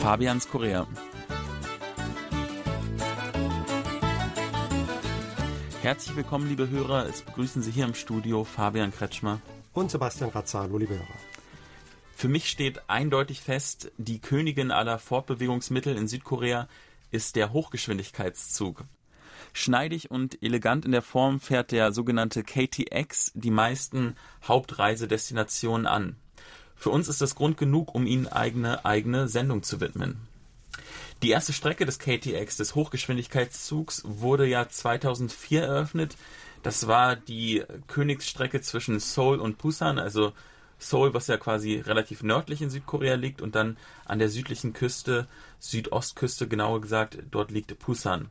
Fabians Korea. Herzlich willkommen, liebe Hörer. Es begrüßen Sie hier im Studio Fabian Kretschmer und Sebastian Razzalo, liebe Hörer. Für mich steht eindeutig fest, die Königin aller Fortbewegungsmittel in Südkorea ist der Hochgeschwindigkeitszug. Schneidig und elegant in der Form fährt der sogenannte KTX die meisten Hauptreisedestinationen an. Für uns ist das Grund genug, um ihnen eigene eigene Sendung zu widmen. Die erste Strecke des KTX, des Hochgeschwindigkeitszugs, wurde ja 2004 eröffnet. Das war die Königsstrecke zwischen Seoul und Busan, also Seoul, was ja quasi relativ nördlich in Südkorea liegt, und dann an der südlichen Küste, Südostküste genauer gesagt, dort liegt Busan.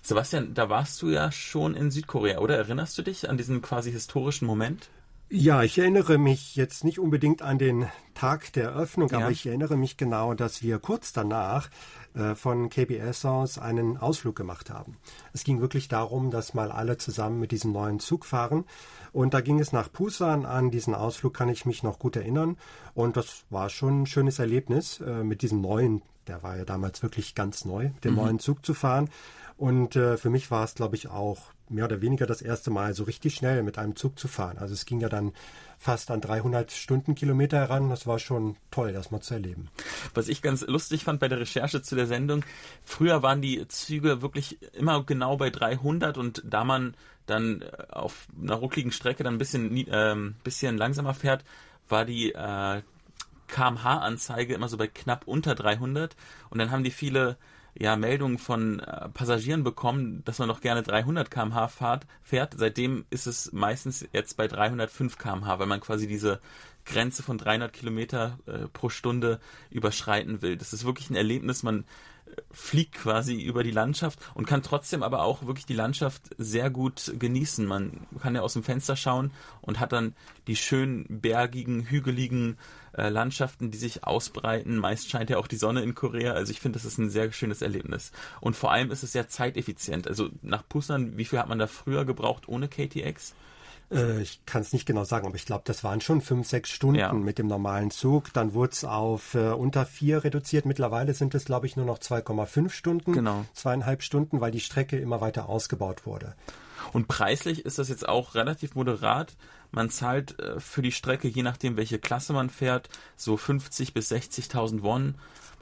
Sebastian, da warst du ja schon in Südkorea, oder? Erinnerst du dich an diesen quasi historischen Moment? Ja, ich erinnere mich jetzt nicht unbedingt an den Tag der Eröffnung, ja. aber ich erinnere mich genau, dass wir kurz danach äh, von KBS aus einen Ausflug gemacht haben. Es ging wirklich darum, dass mal alle zusammen mit diesem neuen Zug fahren. Und da ging es nach Pusan. An diesen Ausflug kann ich mich noch gut erinnern. Und das war schon ein schönes Erlebnis, äh, mit diesem neuen, der war ja damals wirklich ganz neu, den mhm. neuen Zug zu fahren. Und äh, für mich war es, glaube ich, auch mehr oder weniger das erste Mal so richtig schnell mit einem Zug zu fahren. Also es ging ja dann fast an 300 Stundenkilometer heran. Das war schon toll, das mal zu erleben. Was ich ganz lustig fand bei der Recherche zu der Sendung, früher waren die Züge wirklich immer genau bei 300 und da man dann äh, auf einer ruckligen Strecke dann ein bisschen, äh, bisschen langsamer fährt, war die äh, kmh-Anzeige immer so bei knapp unter 300 und dann haben die viele ja, Meldungen von äh, Passagieren bekommen, dass man noch gerne 300 km/h fahrt, fährt. Seitdem ist es meistens jetzt bei 305 km/h, weil man quasi diese Grenze von 300 Kilometer äh, pro Stunde überschreiten will. Das ist wirklich ein Erlebnis. Man fliegt quasi über die Landschaft und kann trotzdem aber auch wirklich die Landschaft sehr gut genießen. Man kann ja aus dem Fenster schauen und hat dann die schönen bergigen, hügeligen äh, Landschaften, die sich ausbreiten. Meist scheint ja auch die Sonne in Korea. Also ich finde, das ist ein sehr schönes Erlebnis. Und vor allem ist es sehr zeiteffizient. Also nach Busan, wie viel hat man da früher gebraucht ohne KTX? Äh, ich kann es nicht genau sagen, aber ich glaube, das waren schon fünf, sechs Stunden ja. mit dem normalen Zug. Dann wurde es auf äh, unter vier reduziert. Mittlerweile sind es, glaube ich, nur noch 2,5 Stunden. Genau. Zweieinhalb Stunden, weil die Strecke immer weiter ausgebaut wurde. Und preislich ist das jetzt auch relativ moderat. Man zahlt äh, für die Strecke, je nachdem, welche Klasse man fährt, so 50 bis 60.000 Won.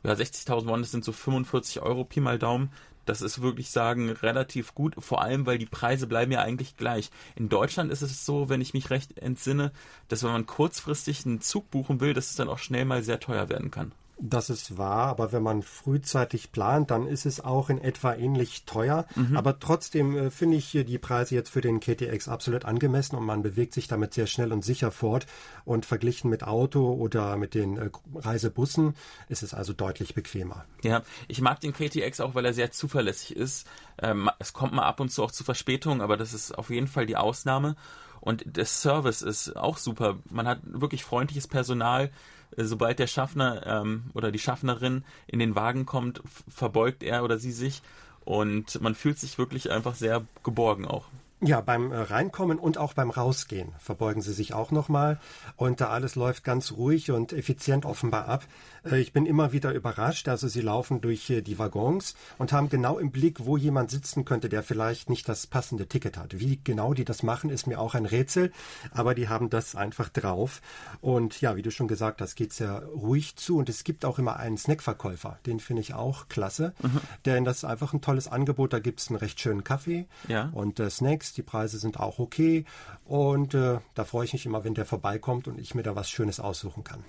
Ja, 60.000 Won, das sind so 45 Euro Pi mal Daumen. Das ist wirklich sagen relativ gut, vor allem weil die Preise bleiben ja eigentlich gleich. In Deutschland ist es so, wenn ich mich recht entsinne, dass wenn man kurzfristig einen Zug buchen will, dass es dann auch schnell mal sehr teuer werden kann. Das ist wahr, aber wenn man frühzeitig plant, dann ist es auch in etwa ähnlich teuer. Mhm. Aber trotzdem äh, finde ich die Preise jetzt für den KTX absolut angemessen und man bewegt sich damit sehr schnell und sicher fort. Und verglichen mit Auto oder mit den äh, Reisebussen ist es also deutlich bequemer. Ja, ich mag den KTX auch, weil er sehr zuverlässig ist. Ähm, es kommt mal ab und zu auch zu Verspätungen, aber das ist auf jeden Fall die Ausnahme. Und der Service ist auch super. Man hat wirklich freundliches Personal äh, sobald der Schaffner ähm, oder die Schaffnerin in den Wagen kommt, verbeugt er oder sie sich und man fühlt sich wirklich einfach sehr geborgen auch. Ja, beim äh, Reinkommen und auch beim Rausgehen verbeugen Sie sich auch nochmal. Und da alles läuft ganz ruhig und effizient offenbar ab. Äh, ich bin immer wieder überrascht. Also Sie laufen durch die Waggons und haben genau im Blick, wo jemand sitzen könnte, der vielleicht nicht das passende Ticket hat. Wie genau die das machen, ist mir auch ein Rätsel. Aber die haben das einfach drauf. Und ja, wie du schon gesagt hast, geht sehr ruhig zu. Und es gibt auch immer einen Snackverkäufer. Den finde ich auch klasse. Mhm. Denn das ist einfach ein tolles Angebot. Da gibt es einen recht schönen Kaffee ja. und äh, Snacks die Preise sind auch okay und äh, da freue ich mich immer, wenn der vorbeikommt und ich mir da was Schönes aussuchen kann.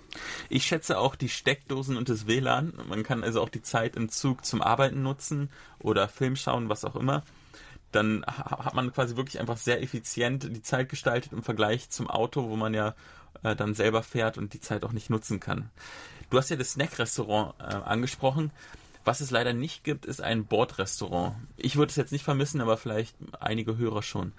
Ich schätze auch die Steckdosen und das WLAN. Man kann also auch die Zeit im Zug zum Arbeiten nutzen oder Film schauen, was auch immer dann hat man quasi wirklich einfach sehr effizient die Zeit gestaltet im Vergleich zum Auto, wo man ja äh, dann selber fährt und die Zeit auch nicht nutzen kann. Du hast ja das Snack-Restaurant äh, angesprochen. Was es leider nicht gibt, ist ein Bordrestaurant. Ich würde es jetzt nicht vermissen, aber vielleicht einige Hörer schon.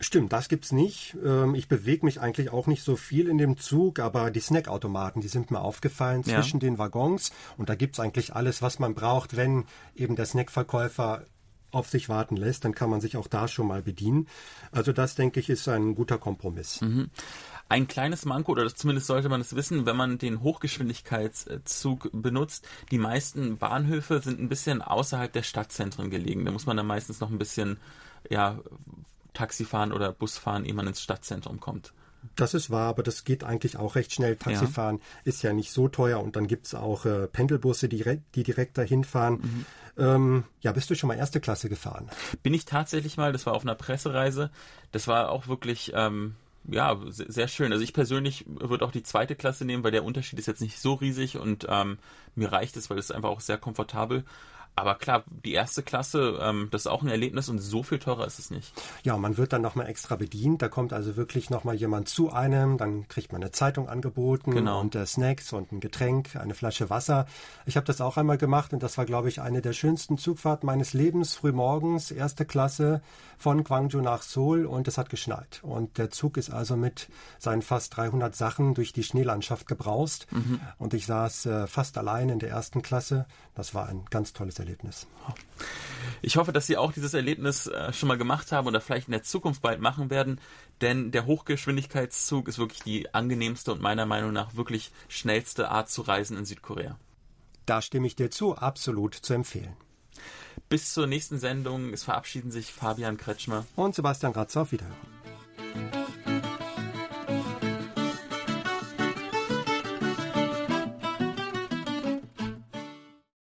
Stimmt, das gibt's nicht. Ähm, ich bewege mich eigentlich auch nicht so viel in dem Zug, aber die Snackautomaten, die sind mir aufgefallen zwischen ja. den Waggons und da gibt's eigentlich alles, was man braucht, wenn eben der Snackverkäufer auf sich warten lässt, dann kann man sich auch da schon mal bedienen. Also das, denke ich, ist ein guter Kompromiss. Mhm. Ein kleines Manko, oder zumindest sollte man es wissen, wenn man den Hochgeschwindigkeitszug benutzt, die meisten Bahnhöfe sind ein bisschen außerhalb der Stadtzentren gelegen. Da muss man dann meistens noch ein bisschen ja, Taxi fahren oder Bus fahren, ehe man ins Stadtzentrum kommt. Das ist wahr, aber das geht eigentlich auch recht schnell. Taxifahren ja. ist ja nicht so teuer und dann gibt es auch äh, Pendelbusse, die, die direkt dahin fahren. Mhm. Ähm, ja, bist du schon mal erste Klasse gefahren? Bin ich tatsächlich mal, das war auf einer Pressereise. Das war auch wirklich, ähm, ja, sehr schön. Also ich persönlich würde auch die zweite Klasse nehmen, weil der Unterschied ist jetzt nicht so riesig und ähm, mir reicht es, weil es einfach auch sehr komfortabel. Aber klar, die erste Klasse, ähm, das ist auch ein Erlebnis und so viel teurer ist es nicht. Ja, man wird dann nochmal extra bedient. Da kommt also wirklich nochmal jemand zu einem. Dann kriegt man eine Zeitung angeboten genau. und äh, Snacks und ein Getränk, eine Flasche Wasser. Ich habe das auch einmal gemacht und das war, glaube ich, eine der schönsten Zugfahrten meines Lebens. Frühmorgens, erste Klasse von Gwangju nach Seoul und es hat geschneit. Und der Zug ist also mit seinen fast 300 Sachen durch die Schneelandschaft gebraust. Mhm. Und ich saß äh, fast allein in der ersten Klasse. Das war ein ganz tolles Erlebnis. Erlebnis. Ich hoffe, dass Sie auch dieses Erlebnis äh, schon mal gemacht haben oder vielleicht in der Zukunft bald machen werden, denn der Hochgeschwindigkeitszug ist wirklich die angenehmste und meiner Meinung nach wirklich schnellste Art zu reisen in Südkorea. Da stimme ich dir zu, absolut zu empfehlen. Bis zur nächsten Sendung. Es verabschieden sich Fabian Kretschmer und Sebastian Ratzer. Auf Wiederhören.